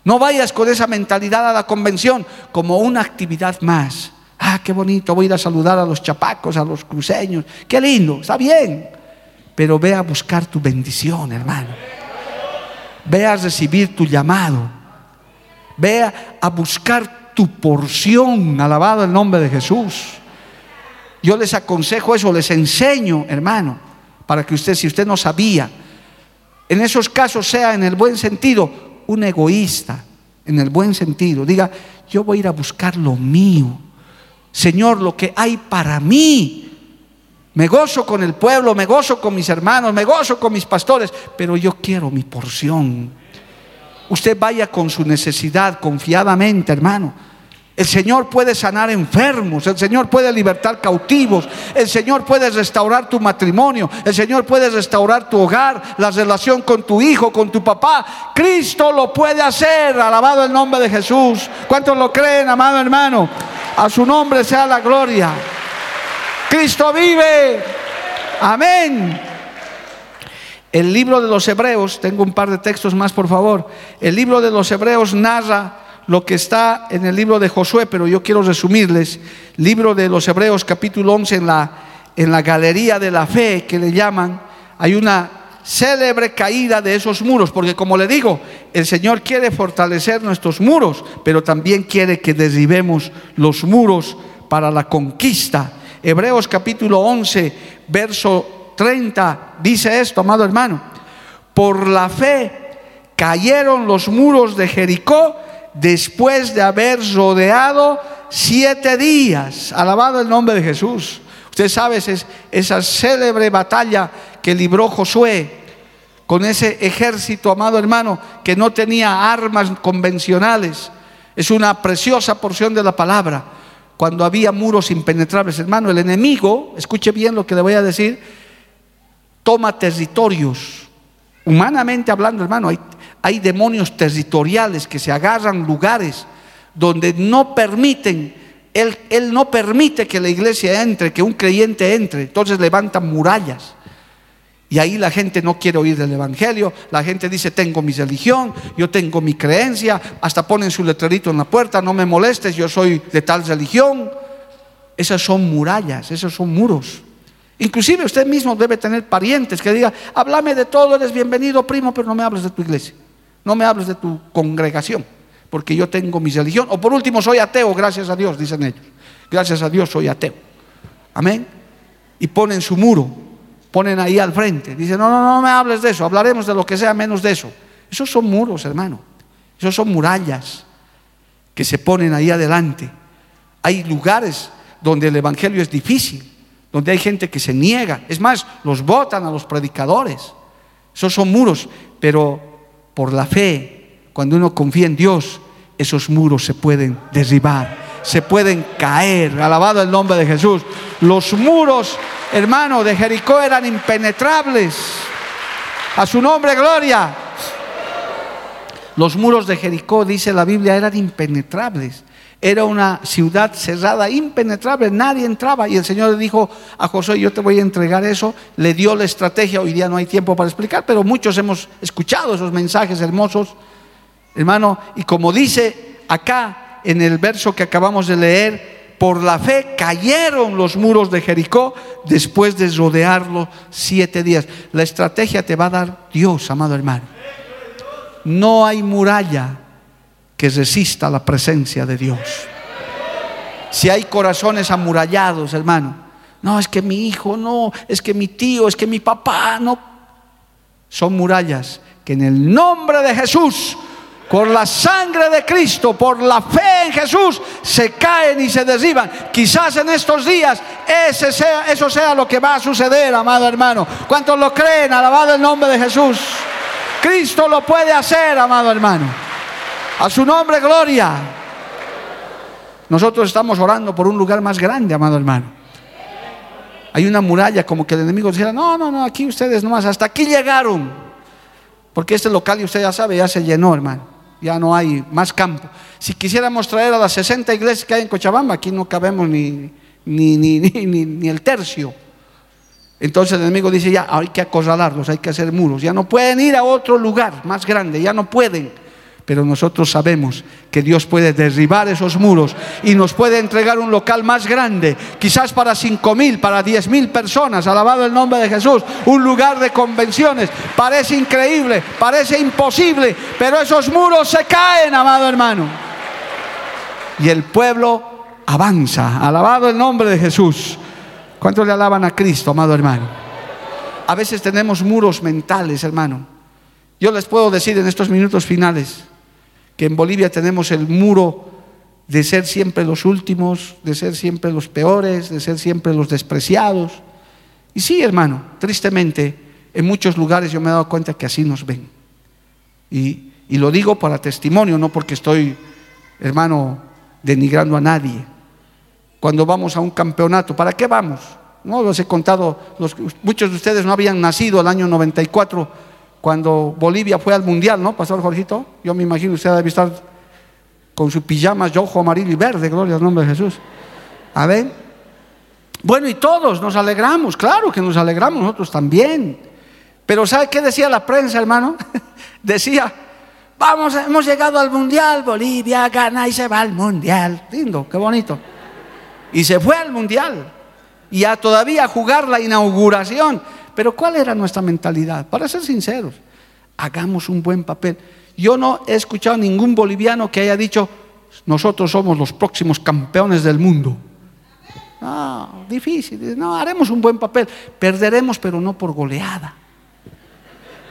No vayas con esa mentalidad a la convención como una actividad más Ah, qué bonito, voy a ir a saludar a los chapacos, a los cruceños. Qué lindo, está bien. Pero ve a buscar tu bendición, hermano. Ve a recibir tu llamado. Ve a buscar tu porción. Alabado el nombre de Jesús. Yo les aconsejo eso, les enseño, hermano, para que usted, si usted no sabía, en esos casos sea en el buen sentido, un egoísta, en el buen sentido. Diga, yo voy a ir a buscar lo mío Señor, lo que hay para mí. Me gozo con el pueblo, me gozo con mis hermanos, me gozo con mis pastores, pero yo quiero mi porción. Usted vaya con su necesidad confiadamente, hermano. El Señor puede sanar enfermos, el Señor puede libertar cautivos, el Señor puede restaurar tu matrimonio, el Señor puede restaurar tu hogar, la relación con tu hijo, con tu papá. Cristo lo puede hacer, alabado el nombre de Jesús. ¿Cuántos lo creen, amado hermano? A su nombre sea la gloria. Cristo vive. Amén. El libro de los Hebreos, tengo un par de textos más, por favor. El libro de los Hebreos narra lo que está en el libro de Josué, pero yo quiero resumirles. Libro de los Hebreos, capítulo 11, en la, en la galería de la fe que le llaman, hay una célebre caída de esos muros, porque como le digo, el Señor quiere fortalecer nuestros muros, pero también quiere que derribemos los muros para la conquista. Hebreos capítulo 11, verso 30, dice esto, amado hermano, por la fe cayeron los muros de Jericó después de haber rodeado siete días. Alabado el nombre de Jesús. Usted sabe esa célebre batalla que libró Josué con ese ejército, amado hermano, que no tenía armas convencionales. Es una preciosa porción de la palabra. Cuando había muros impenetrables, hermano, el enemigo, escuche bien lo que le voy a decir, toma territorios. Humanamente hablando, hermano, hay, hay demonios territoriales que se agarran lugares donde no permiten, él, él no permite que la iglesia entre, que un creyente entre, entonces levantan murallas. Y ahí la gente no quiere oír del Evangelio, la gente dice, tengo mi religión, yo tengo mi creencia, hasta ponen su letrerito en la puerta, no me molestes, yo soy de tal religión. Esas son murallas, esos son muros. Inclusive usted mismo debe tener parientes que digan, háblame de todo, eres bienvenido primo, pero no me hables de tu iglesia, no me hables de tu congregación, porque yo tengo mi religión. O por último, soy ateo, gracias a Dios, dicen ellos. Gracias a Dios soy ateo. Amén. Y ponen su muro ponen ahí al frente. Dicen, no, no, no me hables de eso, hablaremos de lo que sea menos de eso. Esos son muros, hermano. Esos son murallas que se ponen ahí adelante. Hay lugares donde el Evangelio es difícil, donde hay gente que se niega. Es más, los votan a los predicadores. Esos son muros, pero por la fe, cuando uno confía en Dios, esos muros se pueden derribar se pueden caer. Alabado el nombre de Jesús. Los muros, hermano, de Jericó eran impenetrables. A su nombre, gloria. Los muros de Jericó, dice la Biblia, eran impenetrables. Era una ciudad cerrada, impenetrable, nadie entraba. Y el Señor le dijo a Josué, yo te voy a entregar eso. Le dio la estrategia, hoy día no hay tiempo para explicar, pero muchos hemos escuchado esos mensajes hermosos Hermano, y como dice acá en el verso que acabamos de leer, por la fe cayeron los muros de Jericó después de rodearlo siete días. La estrategia te va a dar Dios, amado hermano. No hay muralla que resista la presencia de Dios. Si hay corazones amurallados, hermano, no, es que mi hijo, no, es que mi tío, es que mi papá, no. Son murallas que en el nombre de Jesús por la sangre de Cristo, por la fe en Jesús, se caen y se derriban. Quizás en estos días ese sea, eso sea lo que va a suceder, amado hermano. ¿Cuántos lo creen? Alabado el nombre de Jesús. Cristo lo puede hacer, amado hermano. A su nombre, gloria. Nosotros estamos orando por un lugar más grande, amado hermano. Hay una muralla como que el enemigo dijera, no, no, no, aquí ustedes nomás, hasta aquí llegaron. Porque este local, y usted ya sabe, ya se llenó, hermano ya no hay más campo. Si quisiéramos traer a las 60 iglesias que hay en Cochabamba, aquí no cabemos ni, ni, ni, ni, el tercio. Entonces el enemigo dice, ya hay que acorralarlos, hay que hacer muros, ya no pueden ir a otro lugar más grande, ya no pueden pero nosotros sabemos que Dios puede derribar esos muros y nos puede entregar un local más grande, quizás para cinco mil, para diez mil personas, alabado el nombre de Jesús, un lugar de convenciones. Parece increíble, parece imposible, pero esos muros se caen, amado hermano. Y el pueblo avanza, alabado el nombre de Jesús. ¿Cuántos le alaban a Cristo, amado hermano? A veces tenemos muros mentales, hermano. Yo les puedo decir en estos minutos finales, que en Bolivia tenemos el muro de ser siempre los últimos, de ser siempre los peores, de ser siempre los despreciados. Y sí, hermano, tristemente, en muchos lugares yo me he dado cuenta que así nos ven. Y, y lo digo para testimonio, no porque estoy, hermano, denigrando a nadie. Cuando vamos a un campeonato, ¿para qué vamos? No los he contado, los, muchos de ustedes no habían nacido el año 94 cuando Bolivia fue al Mundial, ¿no, Pastor Jorgito? Yo me imagino usted debe estar con su pijama rojo, amarillo y verde, gloria al nombre de Jesús. A ver. Bueno, y todos nos alegramos, claro que nos alegramos nosotros también. Pero ¿sabe qué decía la prensa, hermano? decía, vamos, hemos llegado al Mundial, Bolivia gana y se va al Mundial. Lindo, qué bonito. Y se fue al Mundial. Y a todavía jugar la inauguración. Pero ¿cuál era nuestra mentalidad? Para ser sinceros, hagamos un buen papel. Yo no he escuchado a ningún boliviano que haya dicho, nosotros somos los próximos campeones del mundo. No, difícil. No, haremos un buen papel. Perderemos, pero no por goleada.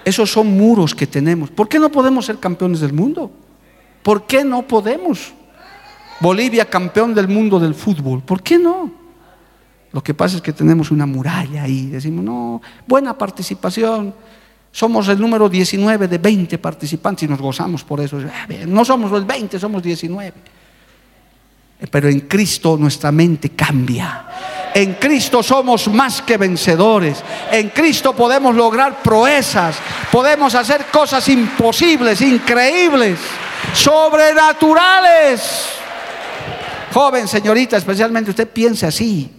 Esos son muros que tenemos. ¿Por qué no podemos ser campeones del mundo? ¿Por qué no podemos? Bolivia campeón del mundo del fútbol. ¿Por qué no? Lo que pasa es que tenemos una muralla ahí. Decimos, no, buena participación. Somos el número 19 de 20 participantes y nos gozamos por eso. No somos los 20, somos 19. Pero en Cristo nuestra mente cambia. En Cristo somos más que vencedores. En Cristo podemos lograr proezas. Podemos hacer cosas imposibles, increíbles, sobrenaturales. Joven, señorita, especialmente usted piense así.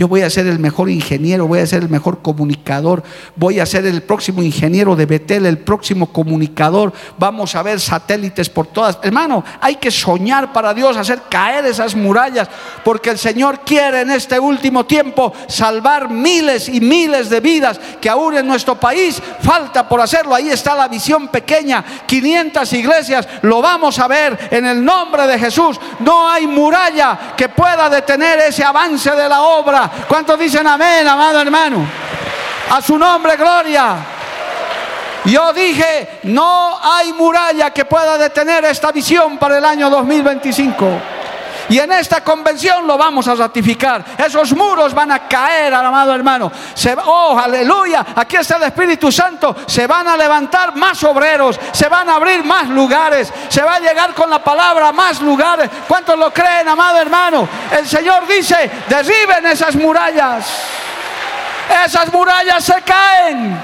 Yo voy a ser el mejor ingeniero, voy a ser el mejor comunicador, voy a ser el próximo ingeniero de Betel, el próximo comunicador. Vamos a ver satélites por todas. Hermano, hay que soñar para Dios, hacer caer esas murallas, porque el Señor quiere en este último tiempo salvar miles y miles de vidas que aún en nuestro país falta por hacerlo. Ahí está la visión pequeña, 500 iglesias, lo vamos a ver en el nombre de Jesús. No hay muralla que pueda detener ese avance de la obra ¿Cuántos dicen amén, amado hermano? A su nombre, gloria. Yo dije, no hay muralla que pueda detener esta visión para el año 2025. Y en esta convención lo vamos a ratificar. Esos muros van a caer, amado hermano. Oh, aleluya. Aquí está el Espíritu Santo. Se van a levantar más obreros. Se van a abrir más lugares. Se va a llegar con la palabra a más lugares. ¿Cuántos lo creen, amado hermano? El Señor dice, derriben esas murallas. Esas murallas se caen.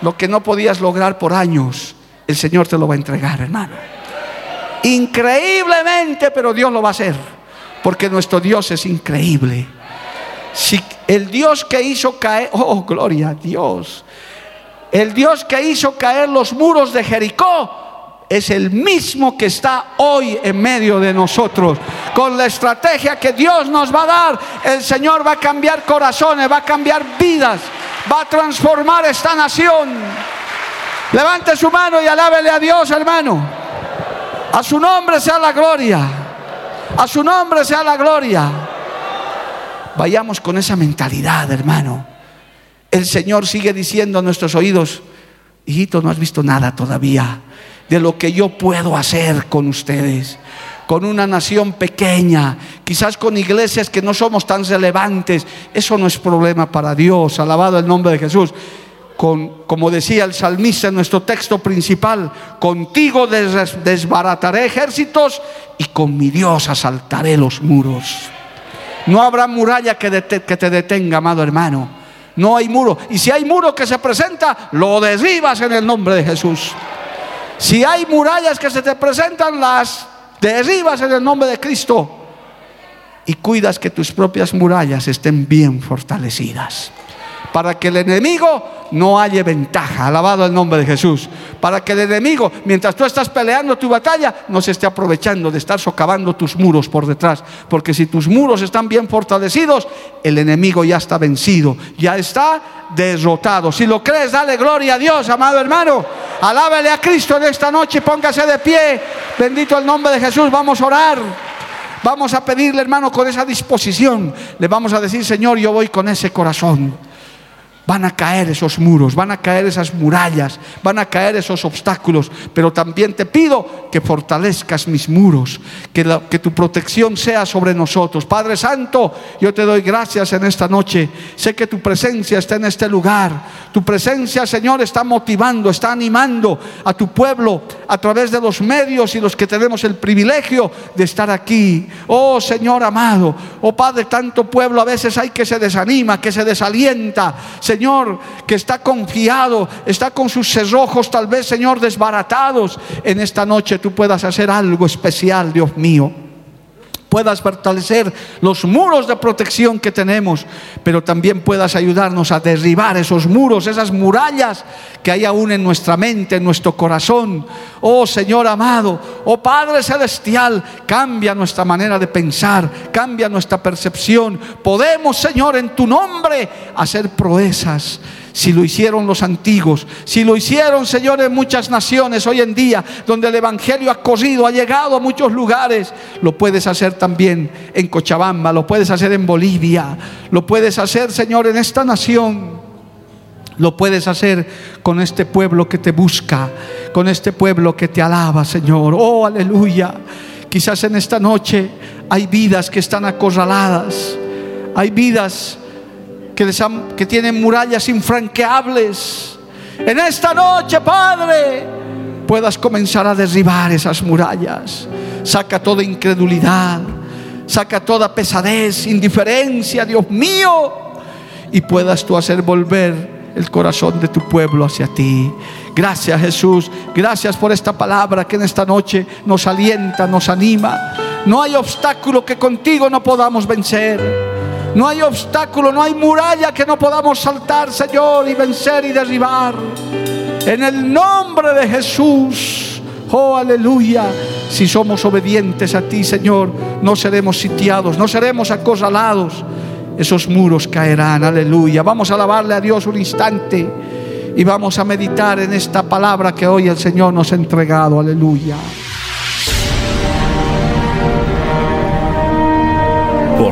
Lo que no podías lograr por años, el Señor te lo va a entregar, hermano. Increíblemente, pero Dios lo va a hacer. Porque nuestro Dios es increíble. Si el Dios que hizo caer, oh, gloria a Dios. El Dios que hizo caer los muros de Jericó es el mismo que está hoy en medio de nosotros. Con la estrategia que Dios nos va a dar, el Señor va a cambiar corazones, va a cambiar vidas, va a transformar esta nación. Levante su mano y alábele a Dios, hermano. A su nombre sea la gloria. A su nombre sea la gloria. Vayamos con esa mentalidad, hermano. El Señor sigue diciendo a nuestros oídos, hijito, no has visto nada todavía de lo que yo puedo hacer con ustedes. Con una nación pequeña, quizás con iglesias que no somos tan relevantes. Eso no es problema para Dios. Alabado el nombre de Jesús. Con, como decía el salmista en nuestro texto principal, contigo desbarataré ejércitos y con mi Dios asaltaré los muros. No habrá muralla que, que te detenga, amado hermano. No hay muro. Y si hay muro que se presenta, lo derribas en el nombre de Jesús. Si hay murallas que se te presentan, las derribas en el nombre de Cristo y cuidas que tus propias murallas estén bien fortalecidas para que el enemigo no haya ventaja. Alabado el nombre de Jesús. Para que el enemigo, mientras tú estás peleando tu batalla, no se esté aprovechando de estar socavando tus muros por detrás. Porque si tus muros están bien fortalecidos, el enemigo ya está vencido, ya está derrotado. Si lo crees, dale gloria a Dios, amado hermano. Alábele a Cristo en esta noche, póngase de pie. Bendito el nombre de Jesús. Vamos a orar. Vamos a pedirle, hermano, con esa disposición. Le vamos a decir, Señor, yo voy con ese corazón. Van a caer esos muros, van a caer esas murallas, van a caer esos obstáculos, pero también te pido que fortalezcas mis muros, que, tu protección sea sobre nosotros. Padre Santo, yo te doy gracias en esta noche. Sé que tu presencia está en este lugar. Tu presencia, Señor, está motivando, está animando a tu pueblo a través de los medios y los que tenemos el privilegio de estar aquí. Oh Señor amado, oh Padre, tanto pueblo a veces hay que se desanima, que se desalienta. Señor, que está confiado, está con sus cerrojos tal vez, Señor, desbaratados. En esta noche tú puedas hacer algo especial, Dios mío puedas fortalecer los muros de protección que tenemos, pero también puedas ayudarnos a derribar esos muros, esas murallas que hay aún en nuestra mente, en nuestro corazón. Oh Señor amado, oh Padre Celestial, cambia nuestra manera de pensar, cambia nuestra percepción. Podemos, Señor, en tu nombre hacer proezas si lo hicieron los antiguos, si lo hicieron, Señor, en muchas naciones hoy en día, donde el Evangelio ha corrido, ha llegado a muchos lugares, lo puedes hacer también en Cochabamba, lo puedes hacer en Bolivia, lo puedes hacer, Señor, en esta nación. Lo puedes hacer con este pueblo que te busca, con este pueblo que te alaba, Señor. Oh, aleluya. Quizás en esta noche hay vidas que están acorraladas. Hay vidas que, tienen murallas infranqueables. En esta noche, Padre, puedas comenzar a derribar esas murallas. Saca toda incredulidad, saca toda pesadez, indiferencia, Dios mío, y puedas tú hacer volver el corazón de tu pueblo hacia ti. Gracias Jesús, gracias por esta palabra que en esta noche nos alienta, nos anima. No hay obstáculo que contigo no podamos vencer. No hay obstáculo, no hay muralla que no podamos saltar, Señor, y vencer y derribar. En el nombre de Jesús. Oh, aleluya. Si somos obedientes a ti, Señor, no seremos sitiados, no seremos acorralados. Esos muros caerán, aleluya. Vamos a alabarle a Dios un instante y vamos a meditar en esta palabra que hoy el Señor nos ha entregado, aleluya.